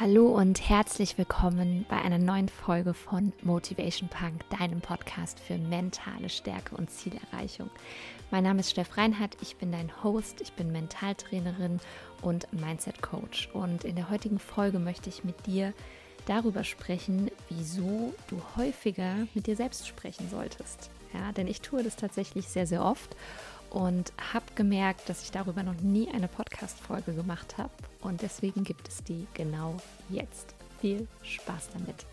Hallo und herzlich willkommen bei einer neuen Folge von Motivation Punk, deinem Podcast für mentale Stärke und Zielerreichung. Mein Name ist Steff Reinhardt, ich bin dein Host, ich bin Mentaltrainerin und Mindset Coach. Und in der heutigen Folge möchte ich mit dir darüber sprechen, wieso du häufiger mit dir selbst sprechen solltest. Ja, denn ich tue das tatsächlich sehr, sehr oft und habe gemerkt, dass ich darüber noch nie eine Podcast-Folge gemacht habe. Und deswegen gibt es die genau jetzt. Viel Spaß damit!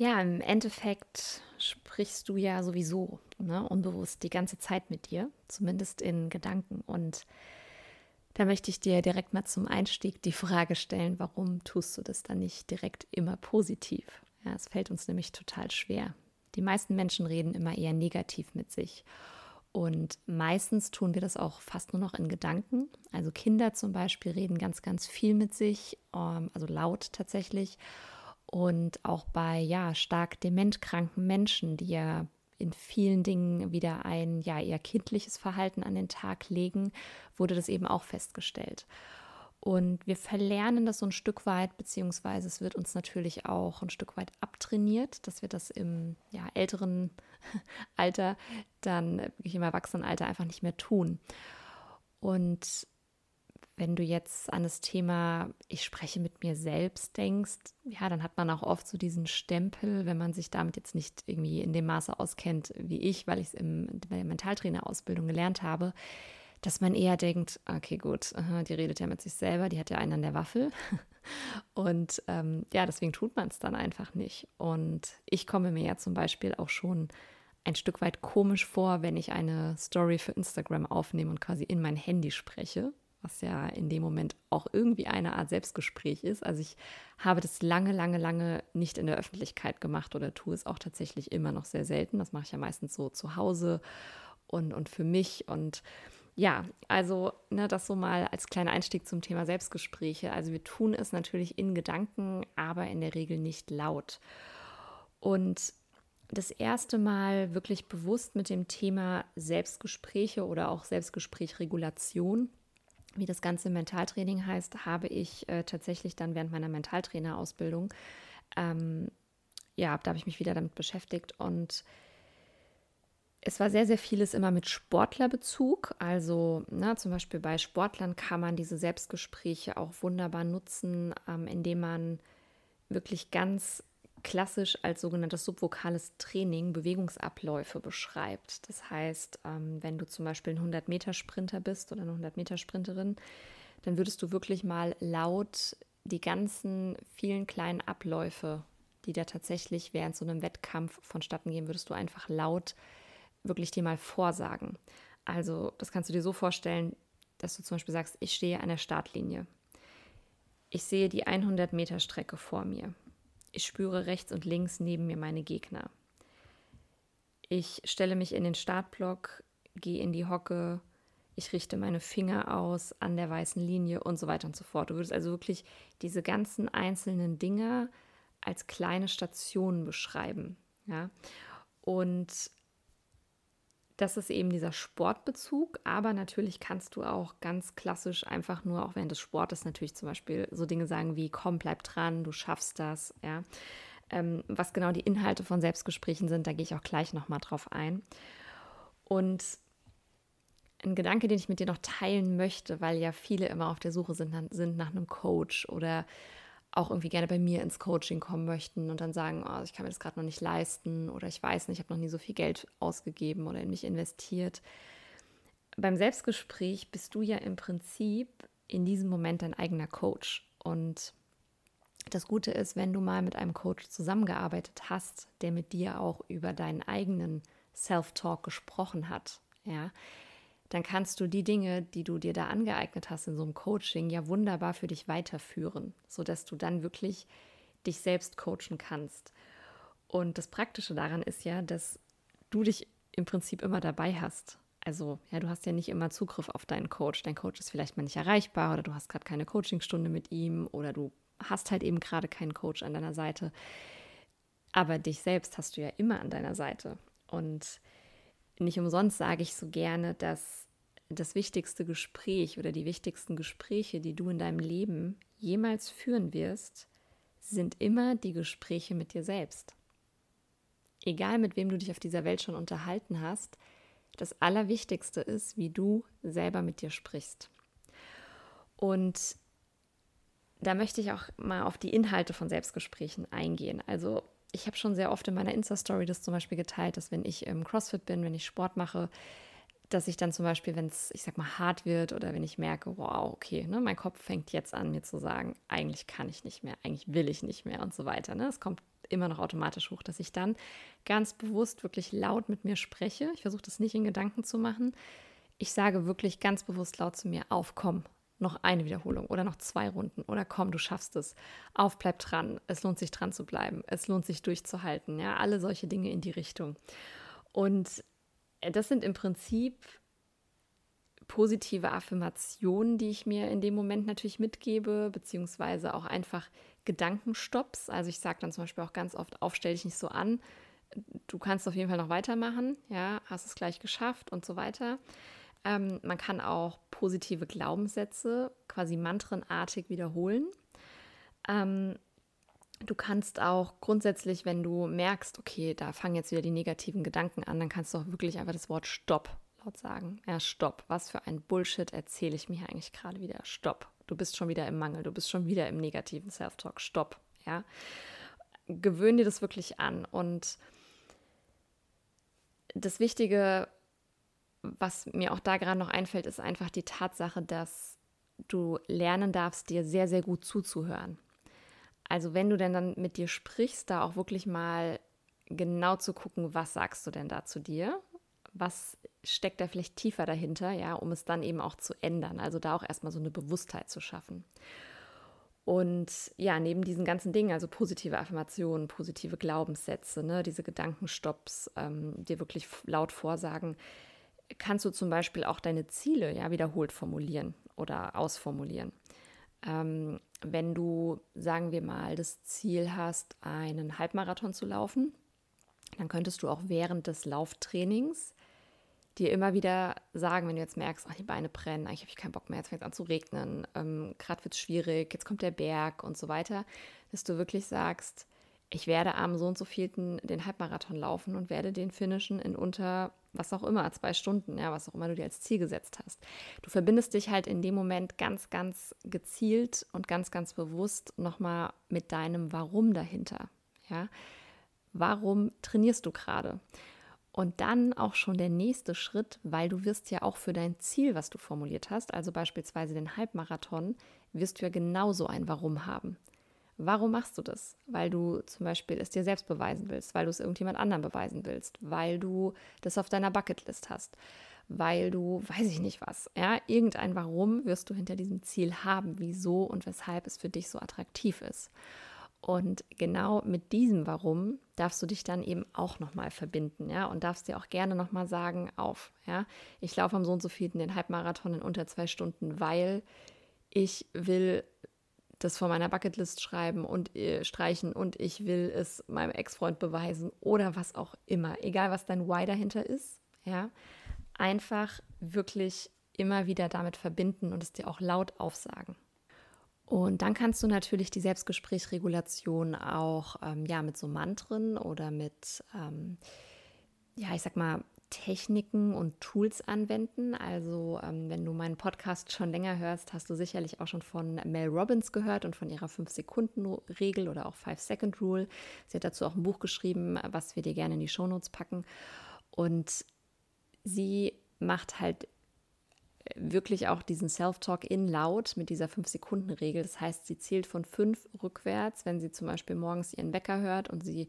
Ja, im Endeffekt sprichst du ja sowieso ne, unbewusst die ganze Zeit mit dir, zumindest in Gedanken. Und da möchte ich dir direkt mal zum Einstieg die Frage stellen, warum tust du das dann nicht direkt immer positiv? Ja, es fällt uns nämlich total schwer. Die meisten Menschen reden immer eher negativ mit sich. Und meistens tun wir das auch fast nur noch in Gedanken. Also Kinder zum Beispiel reden ganz, ganz viel mit sich, ähm, also laut tatsächlich. Und auch bei ja, stark dementkranken Menschen, die ja in vielen Dingen wieder ein ja eher kindliches Verhalten an den Tag legen, wurde das eben auch festgestellt. Und wir verlernen das so ein Stück weit, beziehungsweise es wird uns natürlich auch ein Stück weit abtrainiert, dass wir das im ja, älteren Alter, dann wirklich im Erwachsenenalter einfach nicht mehr tun. Und wenn du jetzt an das Thema ich spreche mit mir selbst denkst, ja, dann hat man auch oft so diesen Stempel, wenn man sich damit jetzt nicht irgendwie in dem Maße auskennt wie ich, weil ich es in der Mentaltrainerausbildung gelernt habe, dass man eher denkt, okay, gut, die redet ja mit sich selber, die hat ja einen an der Waffel. Und ähm, ja, deswegen tut man es dann einfach nicht. Und ich komme mir ja zum Beispiel auch schon ein Stück weit komisch vor, wenn ich eine Story für Instagram aufnehme und quasi in mein Handy spreche was ja in dem Moment auch irgendwie eine Art Selbstgespräch ist. Also ich habe das lange, lange, lange nicht in der Öffentlichkeit gemacht oder tue es auch tatsächlich immer noch sehr selten. Das mache ich ja meistens so zu Hause und, und für mich. Und ja, also ne, das so mal als kleiner Einstieg zum Thema Selbstgespräche. Also wir tun es natürlich in Gedanken, aber in der Regel nicht laut. Und das erste Mal wirklich bewusst mit dem Thema Selbstgespräche oder auch Selbstgesprächregulation wie das ganze Mentaltraining heißt, habe ich äh, tatsächlich dann während meiner Mentaltrainerausbildung, ähm, ja, da habe ich mich wieder damit beschäftigt und es war sehr, sehr vieles immer mit Sportlerbezug. Also na, zum Beispiel bei Sportlern kann man diese Selbstgespräche auch wunderbar nutzen, ähm, indem man wirklich ganz klassisch als sogenanntes subvokales Training Bewegungsabläufe beschreibt. Das heißt, ähm, wenn du zum Beispiel ein 100-Meter-Sprinter bist oder eine 100-Meter-Sprinterin, dann würdest du wirklich mal laut die ganzen vielen kleinen Abläufe, die da tatsächlich während so einem Wettkampf vonstatten gehen, würdest du einfach laut wirklich dir mal vorsagen. Also das kannst du dir so vorstellen, dass du zum Beispiel sagst, ich stehe an der Startlinie. Ich sehe die 100 Meter Strecke vor mir. Ich spüre rechts und links neben mir meine Gegner. Ich stelle mich in den Startblock, gehe in die Hocke, ich richte meine Finger aus an der weißen Linie und so weiter und so fort. Du würdest also wirklich diese ganzen einzelnen Dinge als kleine Stationen beschreiben. Ja? Und das ist eben dieser Sportbezug, aber natürlich kannst du auch ganz klassisch einfach nur, auch während des Sportes natürlich zum Beispiel so Dinge sagen wie, komm, bleib dran, du schaffst das, ja. Ähm, was genau die Inhalte von Selbstgesprächen sind, da gehe ich auch gleich nochmal drauf ein. Und ein Gedanke, den ich mit dir noch teilen möchte, weil ja viele immer auf der Suche sind, sind nach einem Coach oder auch irgendwie gerne bei mir ins Coaching kommen möchten und dann sagen, oh, ich kann mir das gerade noch nicht leisten oder ich weiß nicht, ich habe noch nie so viel Geld ausgegeben oder in mich investiert. Beim Selbstgespräch bist du ja im Prinzip in diesem Moment dein eigener Coach. Und das Gute ist, wenn du mal mit einem Coach zusammengearbeitet hast, der mit dir auch über deinen eigenen Self-Talk gesprochen hat, ja, dann kannst du die Dinge, die du dir da angeeignet hast in so einem Coaching, ja wunderbar für dich weiterführen, sodass du dann wirklich dich selbst coachen kannst. Und das Praktische daran ist ja, dass du dich im Prinzip immer dabei hast. Also, ja, du hast ja nicht immer Zugriff auf deinen Coach. Dein Coach ist vielleicht mal nicht erreichbar oder du hast gerade keine Coachingstunde mit ihm oder du hast halt eben gerade keinen Coach an deiner Seite. Aber dich selbst hast du ja immer an deiner Seite. Und nicht umsonst sage ich so gerne, dass das wichtigste Gespräch oder die wichtigsten Gespräche, die du in deinem Leben jemals führen wirst, sind immer die Gespräche mit dir selbst. Egal mit wem du dich auf dieser Welt schon unterhalten hast, das Allerwichtigste ist, wie du selber mit dir sprichst. Und da möchte ich auch mal auf die Inhalte von Selbstgesprächen eingehen. Also ich habe schon sehr oft in meiner Insta-Story das zum Beispiel geteilt, dass wenn ich im CrossFit bin, wenn ich Sport mache, dass ich dann zum Beispiel, wenn es, ich sag mal, hart wird oder wenn ich merke, wow, okay, ne, mein Kopf fängt jetzt an, mir zu sagen, eigentlich kann ich nicht mehr, eigentlich will ich nicht mehr und so weiter. Ne? Es kommt immer noch automatisch hoch, dass ich dann ganz bewusst wirklich laut mit mir spreche. Ich versuche das nicht in Gedanken zu machen. Ich sage wirklich ganz bewusst laut zu mir, auf, komm, noch eine Wiederholung oder noch zwei Runden oder komm, du schaffst es. Auf, bleib dran. Es lohnt sich dran zu bleiben. Es lohnt sich durchzuhalten. Ja, alle solche Dinge in die Richtung. Und äh, das sind im Prinzip positive Affirmationen, die ich mir in dem Moment natürlich mitgebe, beziehungsweise auch einfach Gedankenstopps. Also ich sage dann zum Beispiel auch ganz oft, aufstell dich nicht so an, du kannst auf jeden Fall noch weitermachen, ja, hast es gleich geschafft und so weiter. Ähm, man kann auch positive Glaubenssätze quasi mantrenartig wiederholen. Ähm, Du kannst auch grundsätzlich, wenn du merkst, okay, da fangen jetzt wieder die negativen Gedanken an, dann kannst du auch wirklich einfach das Wort Stopp laut sagen. Ja, Stopp. Was für ein Bullshit erzähle ich mir hier eigentlich gerade wieder? Stopp. Du bist schon wieder im Mangel, du bist schon wieder im negativen Self-Talk. Stopp. Ja. Gewöhn dir das wirklich an. Und das Wichtige, was mir auch da gerade noch einfällt, ist einfach die Tatsache, dass du lernen darfst, dir sehr, sehr gut zuzuhören. Also wenn du denn dann mit dir sprichst, da auch wirklich mal genau zu gucken, was sagst du denn da zu dir? Was steckt da vielleicht tiefer dahinter, ja, um es dann eben auch zu ändern. Also da auch erstmal so eine Bewusstheit zu schaffen. Und ja, neben diesen ganzen Dingen, also positive Affirmationen, positive Glaubenssätze, ne, diese Gedankenstopps, ähm, dir wirklich laut vorsagen, kannst du zum Beispiel auch deine Ziele ja wiederholt formulieren oder ausformulieren. Ähm, wenn du, sagen wir mal, das Ziel hast, einen Halbmarathon zu laufen, dann könntest du auch während des Lauftrainings dir immer wieder sagen, wenn du jetzt merkst, ach, die Beine brennen, eigentlich habe ich keinen Bock mehr, jetzt fängt es an zu regnen, ähm, gerade wird es schwierig, jetzt kommt der Berg und so weiter, dass du wirklich sagst, ich werde am so und so vielten den Halbmarathon laufen und werde den finishen in unter was auch immer, zwei Stunden, ja, was auch immer du dir als Ziel gesetzt hast. Du verbindest dich halt in dem Moment ganz, ganz gezielt und ganz, ganz bewusst nochmal mit deinem Warum dahinter. Ja, warum trainierst du gerade? Und dann auch schon der nächste Schritt, weil du wirst ja auch für dein Ziel, was du formuliert hast, also beispielsweise den Halbmarathon, wirst du ja genauso ein Warum haben. Warum machst du das? Weil du zum Beispiel es dir selbst beweisen willst, weil du es irgendjemand anderem beweisen willst, weil du das auf deiner Bucketlist hast, weil du, weiß ich nicht was, ja, irgendein Warum wirst du hinter diesem Ziel haben, wieso und weshalb es für dich so attraktiv ist. Und genau mit diesem Warum darfst du dich dann eben auch nochmal verbinden, ja, und darfst dir auch gerne nochmal sagen, auf, ja, ich laufe am so und so vielen den Halbmarathon in unter zwei Stunden, weil ich will das von meiner Bucketlist schreiben und äh, streichen und ich will es meinem Ex-Freund beweisen oder was auch immer. Egal, was dein Why dahinter ist, ja, einfach wirklich immer wieder damit verbinden und es dir auch laut aufsagen. Und dann kannst du natürlich die Selbstgesprächsregulation auch ähm, ja, mit so Mantren oder mit, ähm, ja, ich sag mal, Techniken und Tools anwenden. Also ähm, wenn du meinen Podcast schon länger hörst, hast du sicherlich auch schon von Mel Robbins gehört und von ihrer 5-Sekunden-Regel oder auch 5-Second-Rule. Sie hat dazu auch ein Buch geschrieben, was wir dir gerne in die Shownotes packen. Und sie macht halt wirklich auch diesen Self-Talk in laut mit dieser 5-Sekunden-Regel. Das heißt, sie zählt von 5 rückwärts, wenn sie zum Beispiel morgens ihren Wecker hört und sie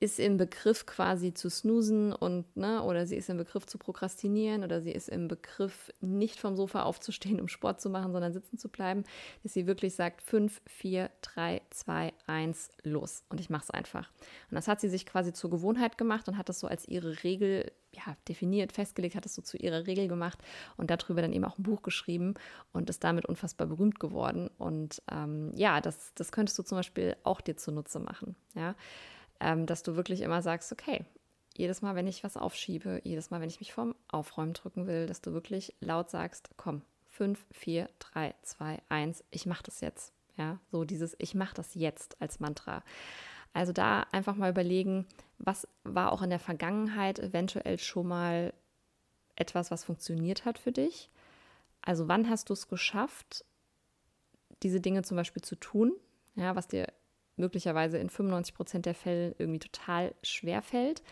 ist im Begriff quasi zu snoosen und, ne, oder sie ist im Begriff zu prokrastinieren oder sie ist im Begriff nicht vom Sofa aufzustehen, um Sport zu machen, sondern sitzen zu bleiben, dass sie wirklich sagt, 5, 4, 3, 2, 1, los. Und ich mache es einfach. Und das hat sie sich quasi zur Gewohnheit gemacht und hat das so als ihre Regel ja, definiert, festgelegt, hat es so zu ihrer Regel gemacht und darüber dann eben auch ein Buch geschrieben und ist damit unfassbar berühmt geworden. Und ähm, ja, das, das könntest du zum Beispiel auch dir zunutze machen. Ja ähm, dass du wirklich immer sagst, okay, jedes Mal, wenn ich was aufschiebe, jedes Mal, wenn ich mich vom Aufräumen drücken will, dass du wirklich laut sagst, komm, 5, 4, 3, 2, 1, ich mache das jetzt. Ja, so dieses Ich mache das jetzt als Mantra. Also da einfach mal überlegen, was war auch in der Vergangenheit eventuell schon mal etwas, was funktioniert hat für dich. Also wann hast du es geschafft, diese Dinge zum Beispiel zu tun, ja, was dir möglicherweise in 95 Prozent der Fälle irgendwie total schwer fällt.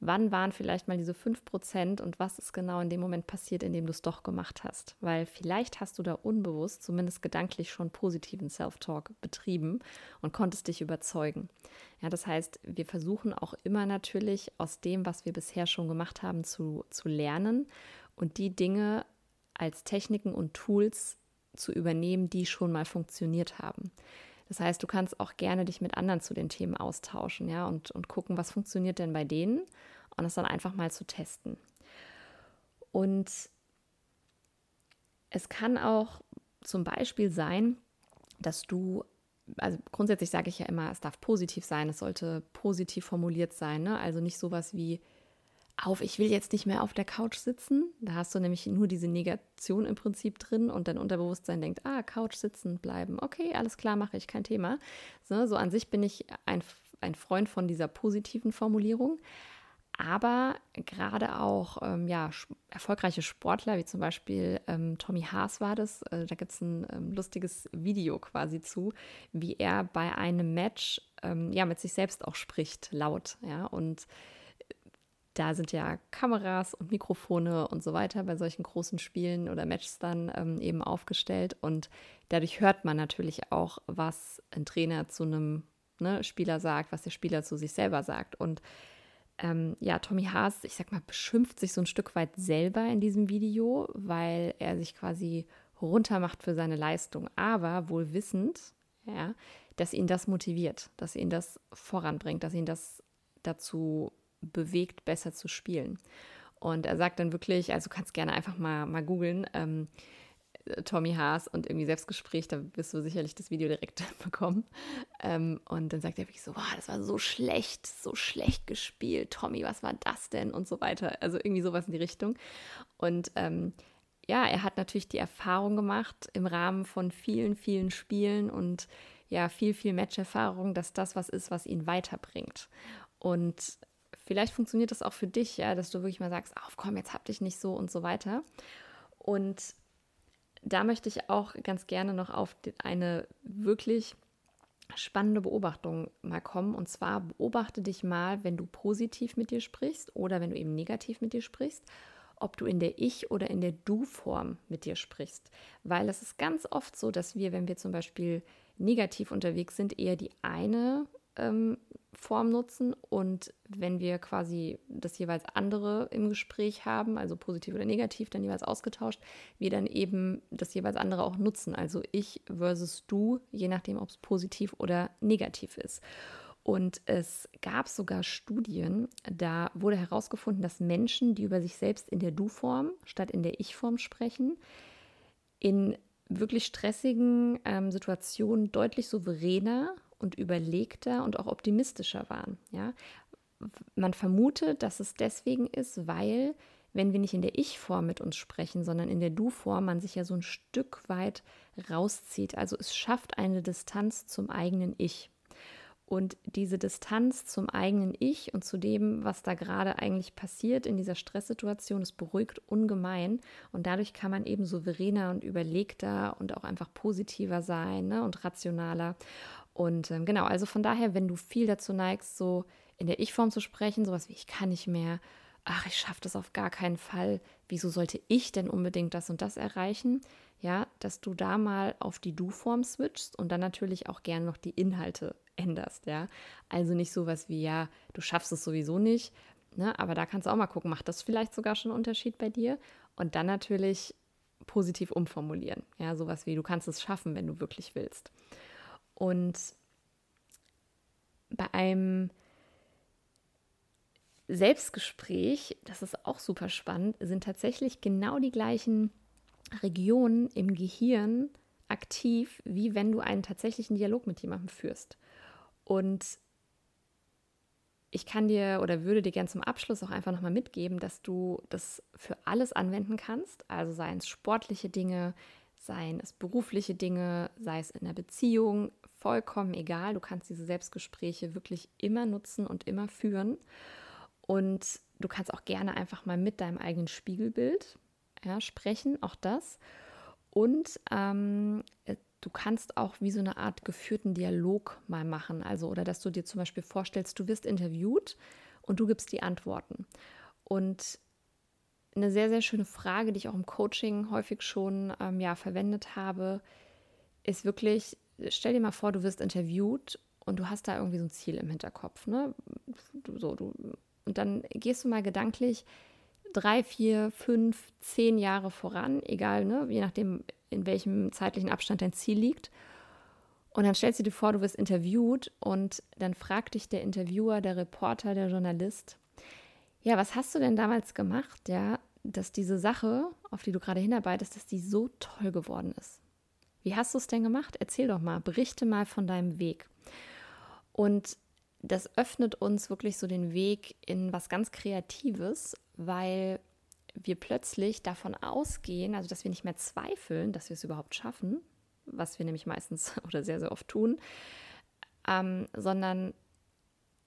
Wann waren vielleicht mal diese 5 Prozent und was ist genau in dem Moment passiert, in dem du es doch gemacht hast? Weil vielleicht hast du da unbewusst, zumindest gedanklich, schon positiven Self-Talk betrieben und konntest dich überzeugen. Ja, das heißt, wir versuchen auch immer natürlich aus dem, was wir bisher schon gemacht haben, zu, zu lernen und die Dinge als Techniken und Tools zu übernehmen, die schon mal funktioniert haben. Das heißt, du kannst auch gerne dich mit anderen zu den Themen austauschen, ja, und, und gucken, was funktioniert denn bei denen und das dann einfach mal zu testen. Und es kann auch zum Beispiel sein, dass du, also grundsätzlich sage ich ja immer, es darf positiv sein, es sollte positiv formuliert sein, ne? also nicht sowas wie, auf, ich will jetzt nicht mehr auf der Couch sitzen. Da hast du nämlich nur diese Negation im Prinzip drin und dein Unterbewusstsein denkt, ah, Couch sitzen bleiben. Okay, alles klar, mache ich, kein Thema. So, so an sich bin ich ein, ein Freund von dieser positiven Formulierung. Aber gerade auch ähm, ja, erfolgreiche Sportler, wie zum Beispiel ähm, Tommy Haas war das, äh, da gibt es ein ähm, lustiges Video quasi zu, wie er bei einem Match ähm, ja, mit sich selbst auch spricht, laut. Ja, und da sind ja Kameras und Mikrofone und so weiter bei solchen großen Spielen oder Matches dann ähm, eben aufgestellt. Und dadurch hört man natürlich auch, was ein Trainer zu einem ne, Spieler sagt, was der Spieler zu sich selber sagt. Und ähm, ja, Tommy Haas, ich sag mal, beschimpft sich so ein Stück weit selber in diesem Video, weil er sich quasi runtermacht für seine Leistung, aber wohl wissend, ja, dass ihn das motiviert, dass ihn das voranbringt, dass ihn das dazu bewegt, besser zu spielen. Und er sagt dann wirklich, also du kannst gerne einfach mal, mal googeln, ähm, Tommy Haas und irgendwie Selbstgespräch, da wirst du sicherlich das Video direkt bekommen. Ähm, und dann sagt er wirklich so, wow, das war so schlecht, so schlecht gespielt. Tommy, was war das denn? Und so weiter. Also irgendwie sowas in die Richtung. Und ähm, ja, er hat natürlich die Erfahrung gemacht im Rahmen von vielen, vielen Spielen und ja, viel, viel Matcherfahrung, dass das was ist, was ihn weiterbringt. Und Vielleicht funktioniert das auch für dich, ja, dass du wirklich mal sagst, auf komm, jetzt hab dich nicht so und so weiter. Und da möchte ich auch ganz gerne noch auf eine wirklich spannende Beobachtung mal kommen. Und zwar beobachte dich mal, wenn du positiv mit dir sprichst oder wenn du eben negativ mit dir sprichst, ob du in der Ich- oder in der Du-Form mit dir sprichst. Weil es ist ganz oft so, dass wir, wenn wir zum Beispiel negativ unterwegs sind, eher die eine ähm, Form nutzen und wenn wir quasi das jeweils andere im Gespräch haben, also positiv oder negativ, dann jeweils ausgetauscht, wir dann eben das jeweils andere auch nutzen, also ich versus du, je nachdem, ob es positiv oder negativ ist. Und es gab sogar Studien, da wurde herausgefunden, dass Menschen, die über sich selbst in der Du-Form statt in der Ich-Form sprechen, in wirklich stressigen ähm, Situationen deutlich souveräner und überlegter und auch optimistischer waren. Ja? Man vermutet, dass es deswegen ist, weil, wenn wir nicht in der Ich-Form mit uns sprechen, sondern in der Du-Form, man sich ja so ein Stück weit rauszieht. Also es schafft eine Distanz zum eigenen Ich. Und diese Distanz zum eigenen Ich und zu dem, was da gerade eigentlich passiert in dieser Stresssituation, es beruhigt ungemein. Und dadurch kann man eben souveräner und überlegter und auch einfach positiver sein ne, und rationaler. Und ähm, genau, also von daher, wenn du viel dazu neigst, so in der Ich-Form zu sprechen, sowas wie ich kann nicht mehr, ach, ich schaffe das auf gar keinen Fall, wieso sollte ich denn unbedingt das und das erreichen? Ja, dass du da mal auf die Du-Form switchst und dann natürlich auch gern noch die Inhalte änderst, ja. Also nicht sowas wie, ja, du schaffst es sowieso nicht, ne? aber da kannst du auch mal gucken, macht das vielleicht sogar schon einen Unterschied bei dir? Und dann natürlich positiv umformulieren, ja, sowas wie, du kannst es schaffen, wenn du wirklich willst. Und bei einem Selbstgespräch, das ist auch super spannend, sind tatsächlich genau die gleichen Regionen im Gehirn aktiv, wie wenn du einen tatsächlichen Dialog mit jemandem führst. Und ich kann dir oder würde dir gern zum Abschluss auch einfach nochmal mitgeben, dass du das für alles anwenden kannst. Also seien es sportliche Dinge, seien es berufliche Dinge, sei es in der Beziehung, vollkommen egal. Du kannst diese Selbstgespräche wirklich immer nutzen und immer führen. Und du kannst auch gerne einfach mal mit deinem eigenen Spiegelbild ja, sprechen, auch das. Und ähm, äh, du kannst auch wie so eine Art geführten Dialog mal machen. Also, oder dass du dir zum Beispiel vorstellst, du wirst interviewt und du gibst die Antworten. Und eine sehr, sehr schöne Frage, die ich auch im Coaching häufig schon ähm, ja, verwendet habe, ist wirklich, stell dir mal vor, du wirst interviewt und du hast da irgendwie so ein Ziel im Hinterkopf. Ne? Du, so, du und dann gehst du mal gedanklich drei, vier, fünf, zehn Jahre voran, egal, ne, je nachdem, in welchem zeitlichen Abstand dein Ziel liegt. Und dann stellst du dir vor, du wirst interviewt und dann fragt dich der Interviewer, der Reporter, der Journalist, ja, was hast du denn damals gemacht, ja, dass diese Sache, auf die du gerade hinarbeitest, dass die so toll geworden ist? Wie hast du es denn gemacht? Erzähl doch mal, berichte mal von deinem Weg. Und das öffnet uns wirklich so den Weg in was ganz Kreatives, weil wir plötzlich davon ausgehen, also dass wir nicht mehr zweifeln, dass wir es überhaupt schaffen, was wir nämlich meistens oder sehr, sehr oft tun, ähm, sondern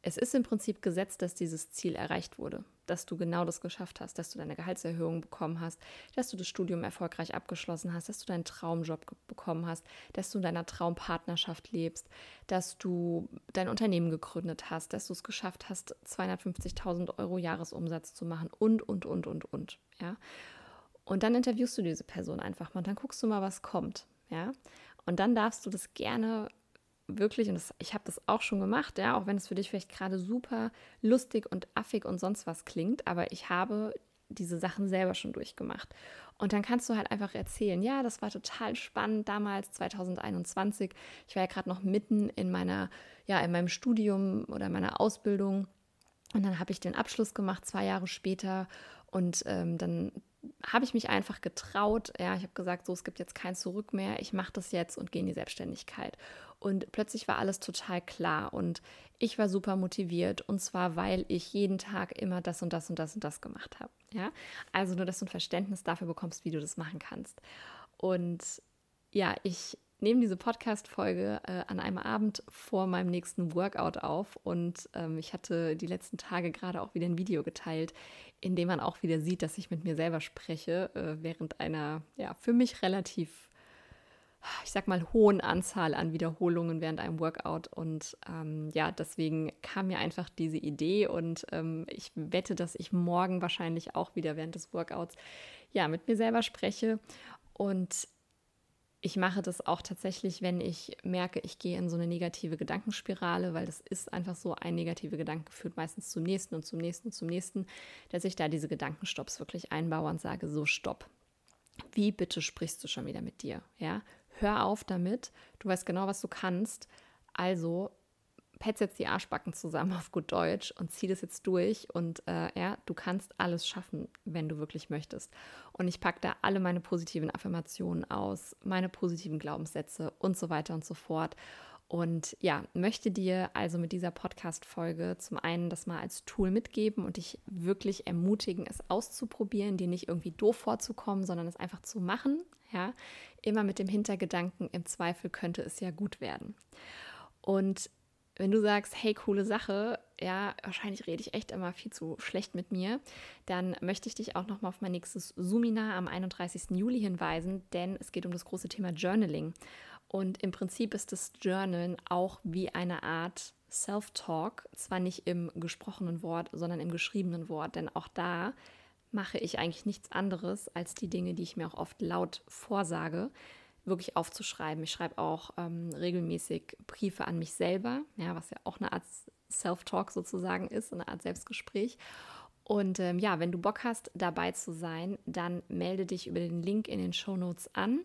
es ist im Prinzip gesetzt, dass dieses Ziel erreicht wurde, dass du genau das geschafft hast, dass du deine Gehaltserhöhung bekommen hast, dass du das Studium erfolgreich abgeschlossen hast, dass du deinen Traumjob bekommen hast, dass du in deiner Traumpartnerschaft lebst, dass du dein Unternehmen gegründet hast, dass du es geschafft hast, 250.000 Euro Jahresumsatz zu machen und, und, und, und, und. Ja? Und dann interviewst du diese Person einfach mal und dann guckst du mal, was kommt. Ja? Und dann darfst du das gerne wirklich, und das, ich habe das auch schon gemacht, ja, auch wenn es für dich vielleicht gerade super lustig und affig und sonst was klingt, aber ich habe diese Sachen selber schon durchgemacht. Und dann kannst du halt einfach erzählen, ja, das war total spannend damals, 2021. Ich war ja gerade noch mitten in meiner, ja, in meinem Studium oder meiner Ausbildung. Und dann habe ich den Abschluss gemacht, zwei Jahre später. Und ähm, dann habe ich mich einfach getraut. Ja, ich habe gesagt, so, es gibt jetzt kein Zurück mehr. Ich mache das jetzt und gehe in die Selbstständigkeit. Und plötzlich war alles total klar und ich war super motiviert und zwar, weil ich jeden Tag immer das und das und das und das gemacht habe. Ja, also nur, dass du ein Verständnis dafür bekommst, wie du das machen kannst. Und ja, ich nehme diese Podcast-Folge äh, an einem Abend vor meinem nächsten Workout auf und ähm, ich hatte die letzten Tage gerade auch wieder ein Video geteilt, in dem man auch wieder sieht, dass ich mit mir selber spreche, äh, während einer ja für mich relativ ich sag mal, hohen Anzahl an Wiederholungen während einem Workout. Und ähm, ja, deswegen kam mir einfach diese Idee und ähm, ich wette, dass ich morgen wahrscheinlich auch wieder während des Workouts ja mit mir selber spreche. Und ich mache das auch tatsächlich, wenn ich merke, ich gehe in so eine negative Gedankenspirale, weil das ist einfach so, ein negative Gedanke führt meistens zum nächsten und zum nächsten und zum nächsten, dass ich da diese Gedankenstopps wirklich einbaue und sage, so stopp. Wie bitte sprichst du schon wieder mit dir? Ja, hör auf damit. Du weißt genau, was du kannst. Also petz jetzt die Arschbacken zusammen auf gut Deutsch und zieh das jetzt durch. Und äh, ja, du kannst alles schaffen, wenn du wirklich möchtest. Und ich packe da alle meine positiven Affirmationen aus, meine positiven Glaubenssätze und so weiter und so fort. Und ja, möchte dir also mit dieser Podcast-Folge zum einen das mal als Tool mitgeben und dich wirklich ermutigen, es auszuprobieren, dir nicht irgendwie doof vorzukommen, sondern es einfach zu machen. Ja, immer mit dem Hintergedanken, im Zweifel könnte es ja gut werden. Und wenn du sagst, hey, coole Sache, ja, wahrscheinlich rede ich echt immer viel zu schlecht mit mir, dann möchte ich dich auch nochmal auf mein nächstes Suminar am 31. Juli hinweisen, denn es geht um das große Thema Journaling. Und im Prinzip ist das Journalen auch wie eine Art Self-Talk, zwar nicht im gesprochenen Wort, sondern im geschriebenen Wort, denn auch da mache ich eigentlich nichts anderes als die Dinge, die ich mir auch oft laut vorsage. wirklich aufzuschreiben. Ich schreibe auch ähm, regelmäßig Briefe an mich selber, ja, was ja auch eine Art Self-Talk sozusagen ist, eine Art Selbstgespräch. Und ähm, ja, wenn du Bock hast, dabei zu sein, dann melde dich über den Link in den Show Notes an.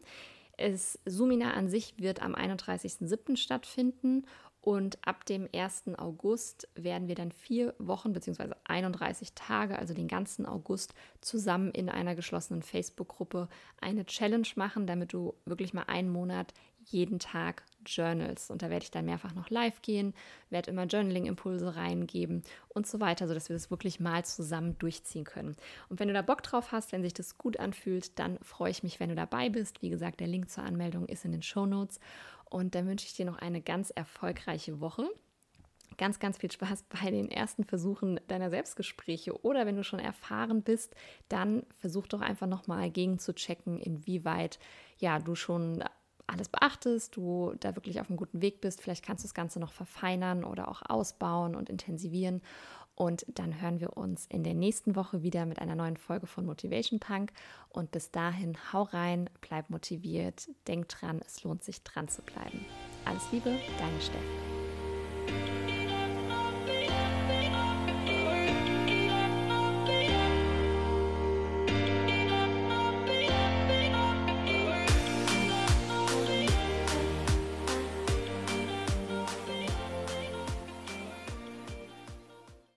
Es, Sumina an sich wird am 31.07. stattfinden und ab dem 1. August werden wir dann vier Wochen bzw. 31 Tage, also den ganzen August, zusammen in einer geschlossenen Facebook-Gruppe eine Challenge machen, damit du wirklich mal einen Monat jeden Tag journals. Und da werde ich dann mehrfach noch live gehen, werde immer Journaling-Impulse reingeben und so weiter, sodass wir das wirklich mal zusammen durchziehen können. Und wenn du da Bock drauf hast, wenn sich das gut anfühlt, dann freue ich mich, wenn du dabei bist. Wie gesagt, der Link zur Anmeldung ist in den Show Notes. Und dann wünsche ich dir noch eine ganz erfolgreiche Woche. Ganz, ganz viel Spaß bei den ersten Versuchen deiner Selbstgespräche. Oder wenn du schon erfahren bist, dann versuch doch einfach nochmal gegen zu checken, inwieweit ja, du schon alles beachtest, du da wirklich auf einem guten Weg bist. Vielleicht kannst du das Ganze noch verfeinern oder auch ausbauen und intensivieren. Und dann hören wir uns in der nächsten Woche wieder mit einer neuen Folge von Motivation Punk. Und bis dahin, hau rein, bleib motiviert, denk dran, es lohnt sich dran zu bleiben. Alles Liebe, deine Steff.